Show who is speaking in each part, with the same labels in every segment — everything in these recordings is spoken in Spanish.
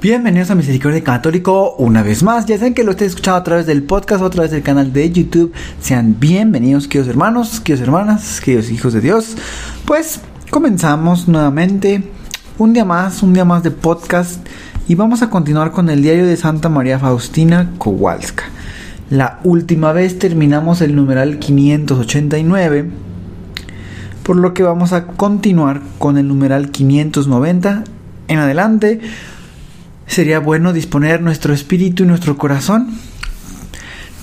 Speaker 1: Bienvenidos a Misericordia Católico una vez más. Ya saben que lo estés escuchando a través del podcast o a través del canal de YouTube. Sean bienvenidos, queridos hermanos, queridos hermanas, queridos hijos de Dios. Pues comenzamos nuevamente un día más, un día más de podcast. Y vamos a continuar con el diario de Santa María Faustina Kowalska. La última vez terminamos el numeral 589. Por lo que vamos a continuar con el numeral 590 en adelante sería bueno disponer nuestro espíritu y nuestro corazón,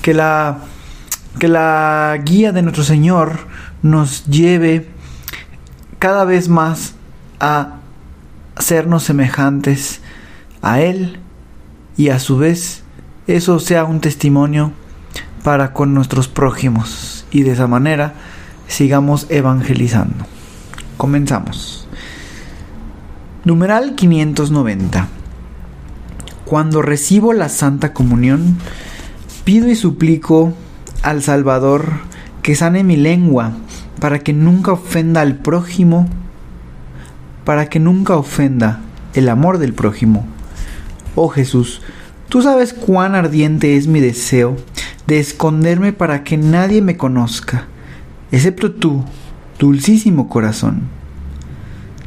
Speaker 1: que la, que la guía de nuestro Señor nos lleve cada vez más a sernos semejantes a Él y a su vez eso sea un testimonio para con nuestros prójimos y de esa manera sigamos evangelizando. Comenzamos. Numeral 590. Cuando recibo la Santa Comunión, pido y suplico al Salvador que sane mi lengua para que nunca ofenda al prójimo, para que nunca ofenda el amor del prójimo. Oh Jesús, tú sabes cuán ardiente es mi deseo de esconderme para que nadie me conozca, excepto tú, dulcísimo corazón.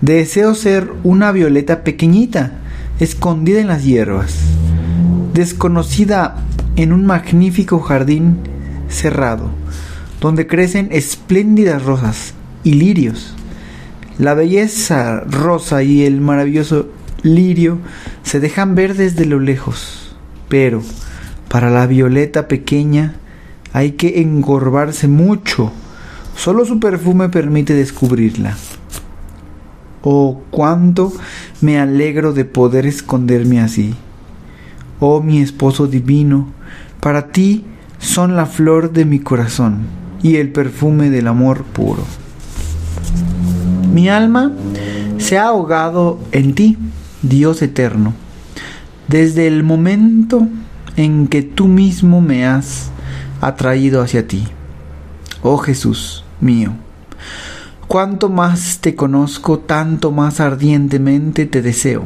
Speaker 1: Deseo ser una violeta pequeñita, escondida en las hierbas, desconocida en un magnífico jardín cerrado, donde crecen espléndidas rosas y lirios. La belleza rosa y el maravilloso lirio se dejan ver desde lo lejos, pero para la violeta pequeña hay que engorbarse mucho. Solo su perfume permite descubrirla. Oh, cuánto me alegro de poder esconderme así. Oh, mi esposo divino, para ti son la flor de mi corazón y el perfume del amor puro. Mi alma se ha ahogado en ti, Dios eterno, desde el momento en que tú mismo me has atraído hacia ti. Oh Jesús mío, Cuanto más te conozco, tanto más ardientemente te deseo.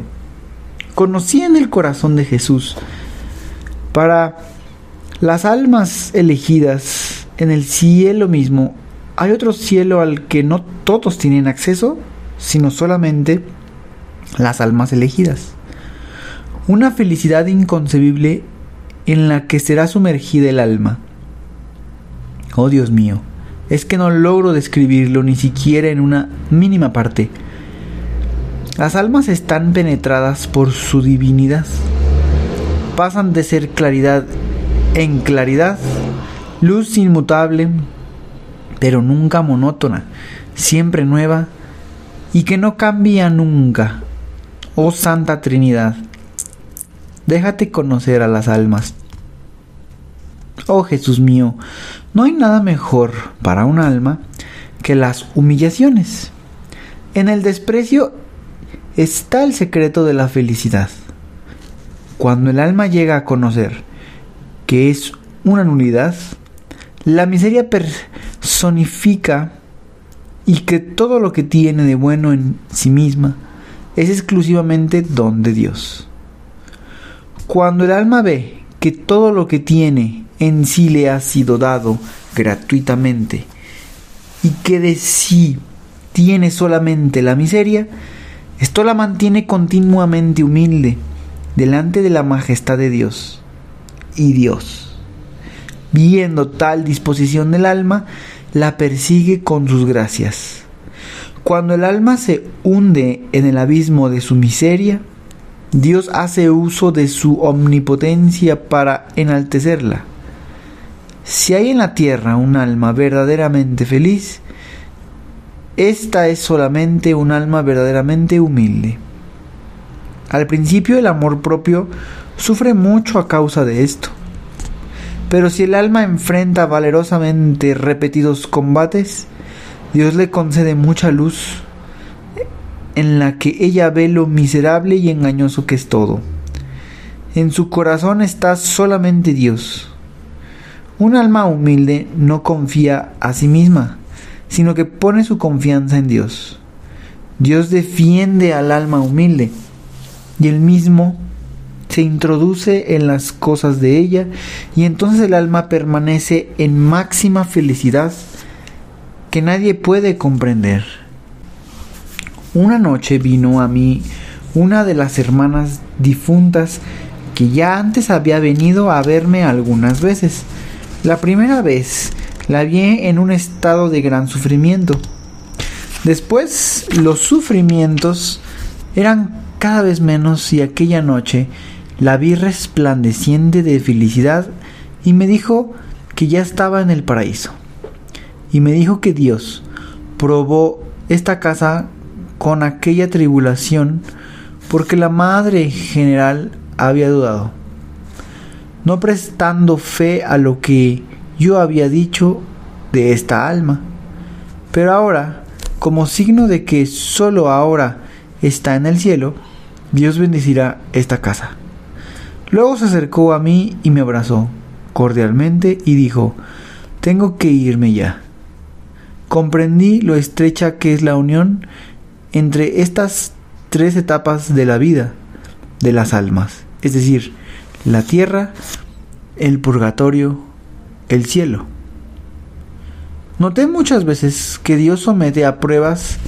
Speaker 1: Conocí en el corazón de Jesús para las almas elegidas en el cielo mismo. Hay otro cielo al que no todos tienen acceso, sino solamente las almas elegidas. Una felicidad inconcebible en la que será sumergida el alma. Oh Dios mío, es que no logro describirlo ni siquiera en una mínima parte. Las almas están penetradas por su divinidad. Pasan de ser claridad en claridad, luz inmutable, pero nunca monótona, siempre nueva y que no cambia nunca. Oh Santa Trinidad, déjate conocer a las almas Oh Jesús mío, no hay nada mejor para un alma que las humillaciones. En el desprecio está el secreto de la felicidad. Cuando el alma llega a conocer que es una nulidad, la miseria personifica y que todo lo que tiene de bueno en sí misma es exclusivamente don de Dios. Cuando el alma ve que todo lo que tiene en sí le ha sido dado gratuitamente y que de sí tiene solamente la miseria, esto la mantiene continuamente humilde delante de la majestad de Dios. Y Dios, viendo tal disposición del alma, la persigue con sus gracias. Cuando el alma se hunde en el abismo de su miseria, Dios hace uso de su omnipotencia para enaltecerla si hay en la tierra un alma verdaderamente feliz, esta es solamente un alma verdaderamente humilde. Al principio el amor propio sufre mucho a causa de esto. Pero si el alma enfrenta valerosamente repetidos combates, Dios le concede mucha luz en la que ella ve lo miserable y engañoso que es todo. En su corazón está solamente Dios. Un alma humilde no confía a sí misma, sino que pone su confianza en Dios. Dios defiende al alma humilde y él mismo se introduce en las cosas de ella y entonces el alma permanece en máxima felicidad que nadie puede comprender. Una noche vino a mí una de las hermanas difuntas que ya antes había venido a verme algunas veces. La primera vez la vi en un estado de gran sufrimiento. Después los sufrimientos eran cada vez menos y aquella noche la vi resplandeciente de felicidad y me dijo que ya estaba en el paraíso. Y me dijo que Dios probó esta casa con aquella tribulación porque la Madre General había dudado, no prestando fe a lo que yo había dicho de esta alma. Pero ahora, como signo de que solo ahora está en el cielo, Dios bendecirá esta casa. Luego se acercó a mí y me abrazó cordialmente y dijo, tengo que irme ya. Comprendí lo estrecha que es la unión entre estas tres etapas de la vida de las almas, es decir, la tierra, el purgatorio, el cielo. Noté muchas veces que Dios somete a pruebas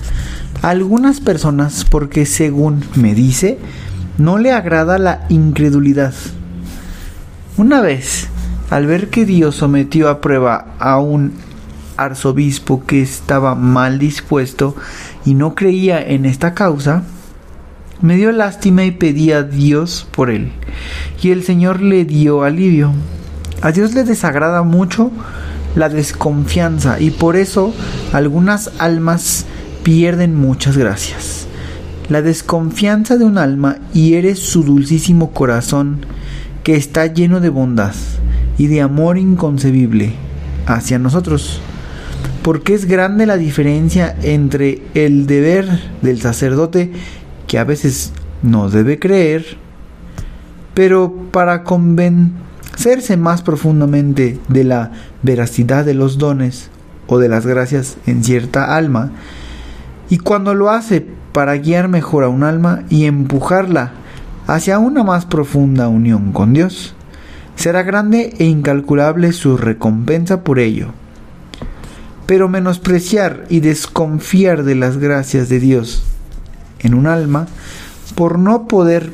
Speaker 1: a algunas personas porque, según me dice, no le agrada la incredulidad. Una vez, al ver que Dios sometió a prueba a un arzobispo que estaba mal dispuesto y no creía en esta causa, me dio lástima y pedí a Dios por él, y el Señor le dio alivio. A Dios le desagrada mucho la desconfianza y por eso algunas almas pierden muchas gracias. La desconfianza de un alma hiere su dulcísimo corazón que está lleno de bondad y de amor inconcebible hacia nosotros porque es grande la diferencia entre el deber del sacerdote, que a veces no debe creer, pero para convencerse más profundamente de la veracidad de los dones o de las gracias en cierta alma, y cuando lo hace para guiar mejor a un alma y empujarla hacia una más profunda unión con Dios, será grande e incalculable su recompensa por ello. Pero menospreciar y desconfiar de las gracias de Dios en un alma, por no poder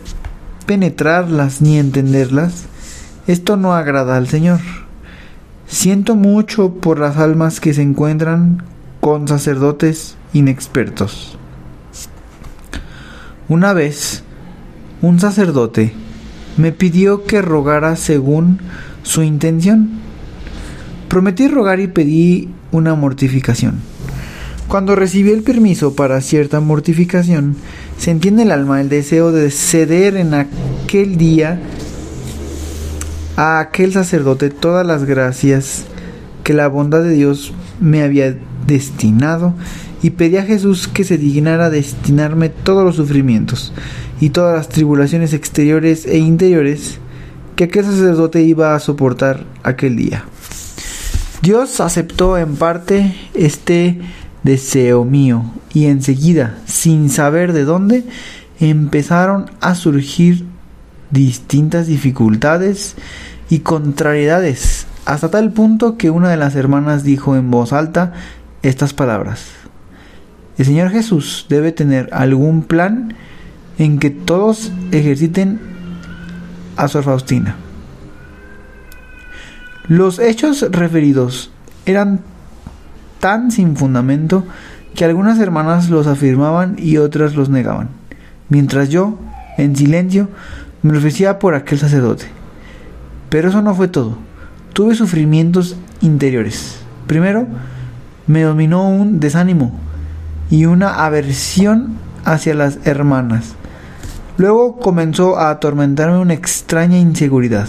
Speaker 1: penetrarlas ni entenderlas, esto no agrada al Señor. Siento mucho por las almas que se encuentran con sacerdotes inexpertos. Una vez, un sacerdote me pidió que rogara según su intención. Prometí rogar y pedí una mortificación. Cuando recibí el permiso para cierta mortificación, sentí en el alma el deseo de ceder en aquel día a aquel sacerdote todas las gracias que la bondad de Dios me había destinado y pedí a Jesús que se dignara destinarme todos los sufrimientos y todas las tribulaciones exteriores e interiores que aquel sacerdote iba a soportar aquel día. Dios aceptó en parte este deseo mío y enseguida, sin saber de dónde, empezaron a surgir distintas dificultades y contrariedades, hasta tal punto que una de las hermanas dijo en voz alta estas palabras. El Señor Jesús debe tener algún plan en que todos ejerciten a Sor Faustina. Los hechos referidos eran tan sin fundamento que algunas hermanas los afirmaban y otras los negaban, mientras yo, en silencio, me ofrecía por aquel sacerdote. Pero eso no fue todo. Tuve sufrimientos interiores. Primero, me dominó un desánimo y una aversión hacia las hermanas, Luego comenzó a atormentarme una extraña inseguridad.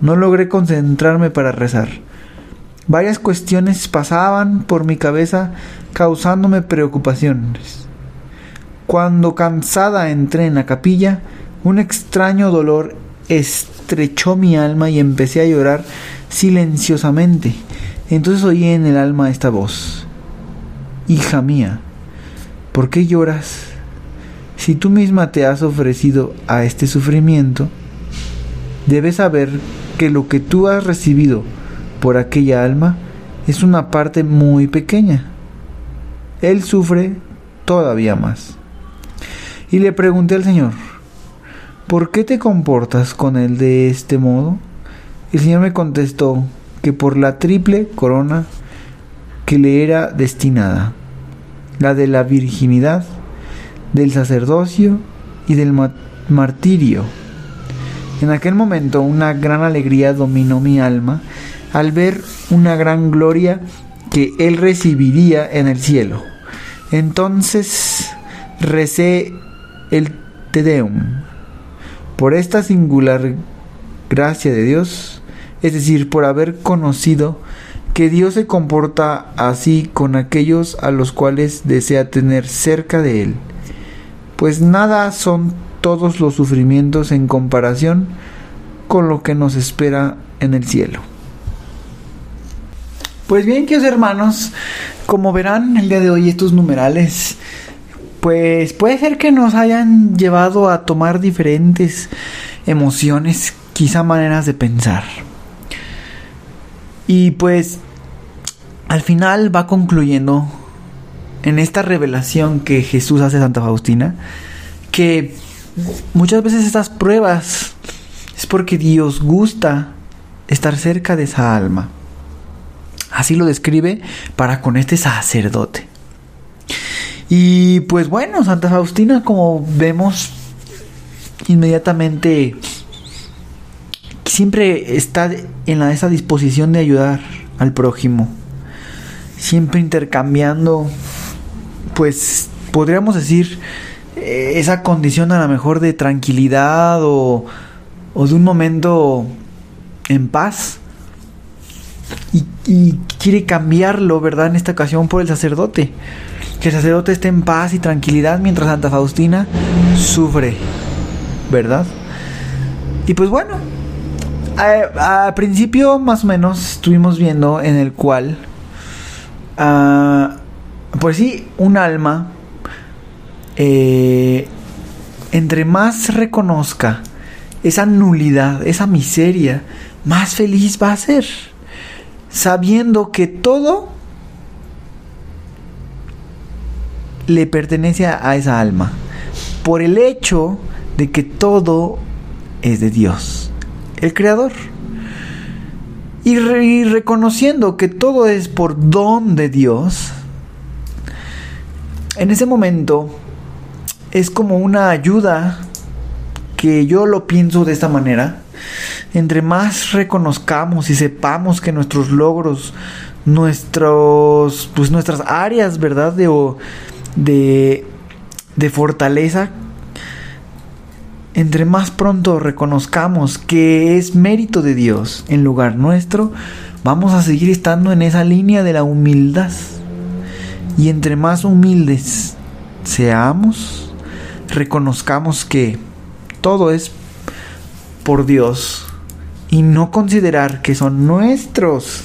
Speaker 1: No logré concentrarme para rezar. Varias cuestiones pasaban por mi cabeza causándome preocupaciones. Cuando cansada entré en la capilla, un extraño dolor estrechó mi alma y empecé a llorar silenciosamente. Entonces oí en el alma esta voz. Hija mía, ¿por qué lloras? Si tú misma te has ofrecido a este sufrimiento, debes saber que lo que tú has recibido por aquella alma es una parte muy pequeña. Él sufre todavía más. Y le pregunté al Señor, ¿por qué te comportas con él de este modo? El Señor me contestó que por la triple corona que le era destinada, la de la virginidad, del sacerdocio y del martirio. En aquel momento una gran alegría dominó mi alma al ver una gran gloria que él recibiría en el cielo. Entonces recé el Te Deum. Por esta singular gracia de Dios, es decir, por haber conocido que Dios se comporta así con aquellos a los cuales desea tener cerca de Él, pues nada son todos los sufrimientos en comparación con lo que nos espera en el cielo. Pues bien, queridos hermanos, como verán el día de hoy estos numerales, pues puede ser que nos hayan llevado a tomar diferentes emociones, quizá maneras de pensar. Y pues al final va concluyendo en esta revelación que Jesús hace a Santa Faustina, que muchas veces estas pruebas es porque Dios gusta estar cerca de esa alma. Así lo describe para con este sacerdote. Y pues bueno, Santa Faustina, como vemos, inmediatamente siempre está en la, esa disposición de ayudar al prójimo. Siempre intercambiando, pues podríamos decir, eh, esa condición a lo mejor de tranquilidad o, o de un momento en paz y, quiere cambiarlo, ¿verdad? En esta ocasión por el sacerdote. Que el sacerdote esté en paz y tranquilidad mientras Santa Faustina sufre, ¿verdad? Y pues bueno, al principio más o menos estuvimos viendo en el cual, uh, pues sí, un alma, eh, entre más reconozca esa nulidad, esa miseria, más feliz va a ser sabiendo que todo le pertenece a esa alma, por el hecho de que todo es de Dios, el Creador. Y, reconociendo que todo es por don de Dios, en ese momento es como una ayuda que yo lo pienso de esta manera, entre más reconozcamos y sepamos que nuestros logros, nuestros, pues nuestras áreas, ¿verdad? De, de, de fortaleza, entre más pronto reconozcamos que es mérito de Dios en lugar nuestro, vamos a seguir estando en esa línea de la humildad. Y entre más humildes seamos, reconozcamos que todo es por Dios y no considerar que son nuestros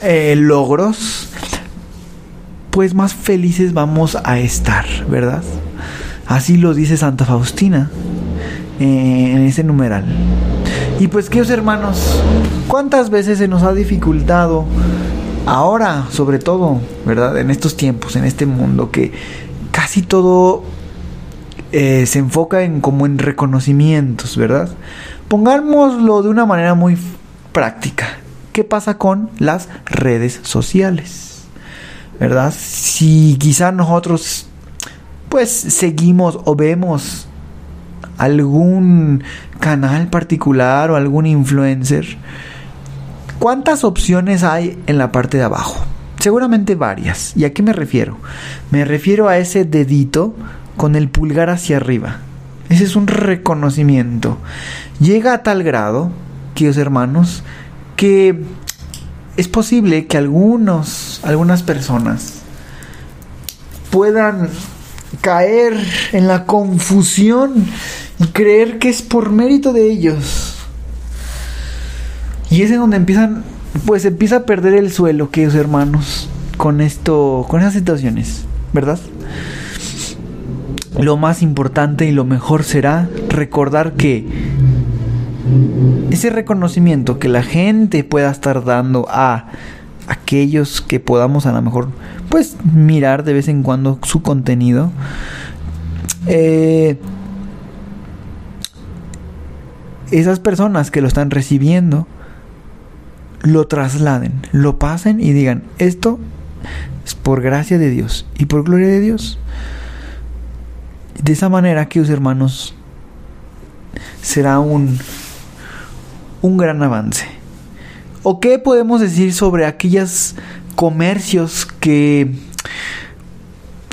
Speaker 1: eh, logros, pues más felices vamos a estar, ¿verdad? Así lo dice Santa Faustina eh, en ese numeral. Y pues, queridos hermanos, ¿cuántas veces se nos ha dificultado ahora, sobre todo, ¿verdad? En estos tiempos, en este mundo, que casi todo eh, se enfoca en como en reconocimientos, ¿verdad? Pongámoslo de una manera muy práctica. ¿Qué pasa con las redes sociales? ¿Verdad? Si quizá nosotros pues seguimos o vemos algún canal particular o algún influencer, ¿cuántas opciones hay en la parte de abajo? Seguramente varias. ¿Y a qué me refiero? Me refiero a ese dedito con el pulgar hacia arriba. Ese es un reconocimiento. Llega a tal grado, queridos hermanos, que es posible que algunos, algunas personas puedan caer en la confusión y creer que es por mérito de ellos. Y es en donde empiezan, pues empieza a perder el suelo, queridos hermanos, con esto, con esas situaciones, ¿verdad? Lo más importante y lo mejor será recordar que ese reconocimiento que la gente pueda estar dando a aquellos que podamos a lo mejor pues mirar de vez en cuando su contenido eh, esas personas que lo están recibiendo lo trasladen, lo pasen y digan, esto es por gracia de Dios y por gloria de Dios. De esa manera, queridos hermanos, será un, un gran avance. ¿O qué podemos decir sobre aquellos comercios que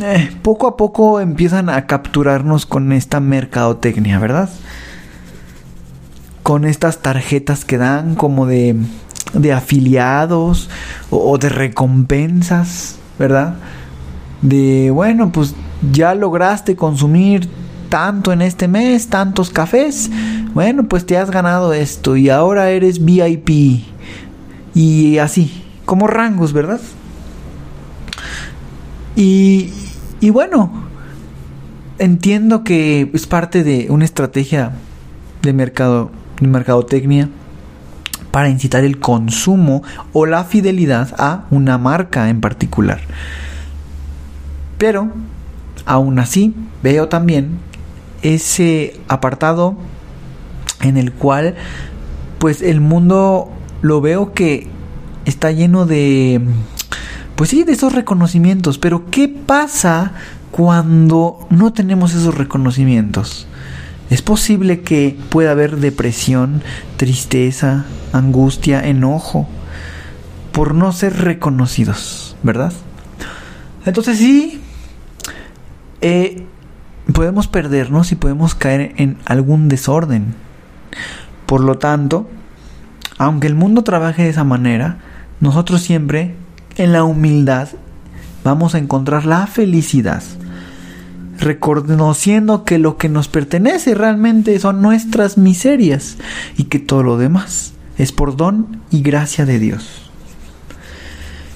Speaker 1: eh, poco a poco empiezan a capturarnos con esta mercadotecnia, ¿verdad? Con estas tarjetas que dan como de, de afiliados o, o de recompensas, ¿verdad? De, bueno, pues ya lograste consumir tanto en este mes, tantos cafés, bueno, pues te has ganado esto y ahora eres VIP. Y así, como rangos, ¿verdad? Y, y bueno, entiendo que es parte de una estrategia de mercado, de mercadotecnia para incitar el consumo o la fidelidad a una marca en particular. Pero Aún así, veo también ese apartado en el cual pues el mundo lo veo que está lleno de pues sí, de esos reconocimientos, pero ¿qué pasa cuando no tenemos esos reconocimientos? Es posible que pueda haber depresión, tristeza, angustia, enojo por no ser reconocidos, ¿verdad? Entonces sí, eh, podemos perdernos y podemos caer en algún desorden. Por lo tanto, aunque el mundo trabaje de esa manera, nosotros siempre en la humildad vamos a encontrar la felicidad, reconociendo que lo que nos pertenece realmente son nuestras miserias y que todo lo demás es por don y gracia de Dios.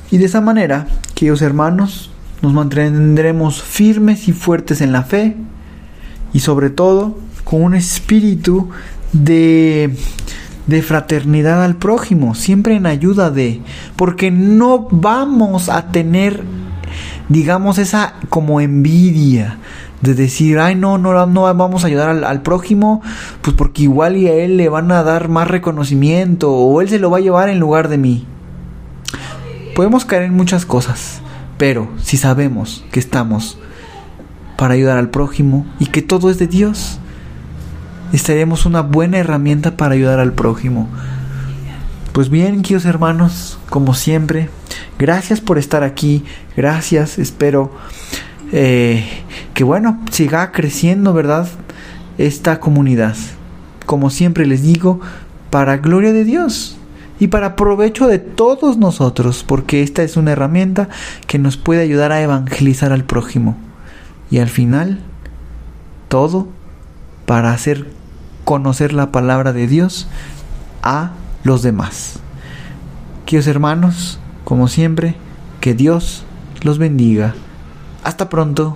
Speaker 1: Y de esa manera, queridos hermanos, nos mantendremos firmes y fuertes en la fe y sobre todo con un espíritu de, de fraternidad al prójimo, siempre en ayuda de, porque no vamos a tener, digamos, esa como envidia de decir, ay, no, no, no vamos a ayudar al, al, prójimo, pues porque igual y a él le van a dar más reconocimiento o él se lo va a llevar en lugar de mí. Podemos caer en muchas cosas. Pero si sabemos que estamos para ayudar al prójimo y que todo es de Dios, estaremos una buena herramienta para ayudar al prójimo. Pues bien, queridos hermanos, como siempre, gracias por estar aquí, gracias, espero eh, que bueno, siga creciendo, ¿verdad? Esta comunidad. Como siempre les digo, para gloria de Dios y para provecho de todos nosotros, porque esta es una herramienta que nos puede ayudar a evangelizar al prójimo. Y al final, todo para hacer conocer la palabra de Dios a los demás. Queridos hermanos, como siempre, que Dios los bendiga. Hasta pronto.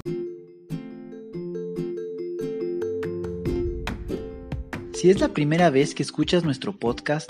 Speaker 1: Si es la primera vez que escuchas nuestro podcast,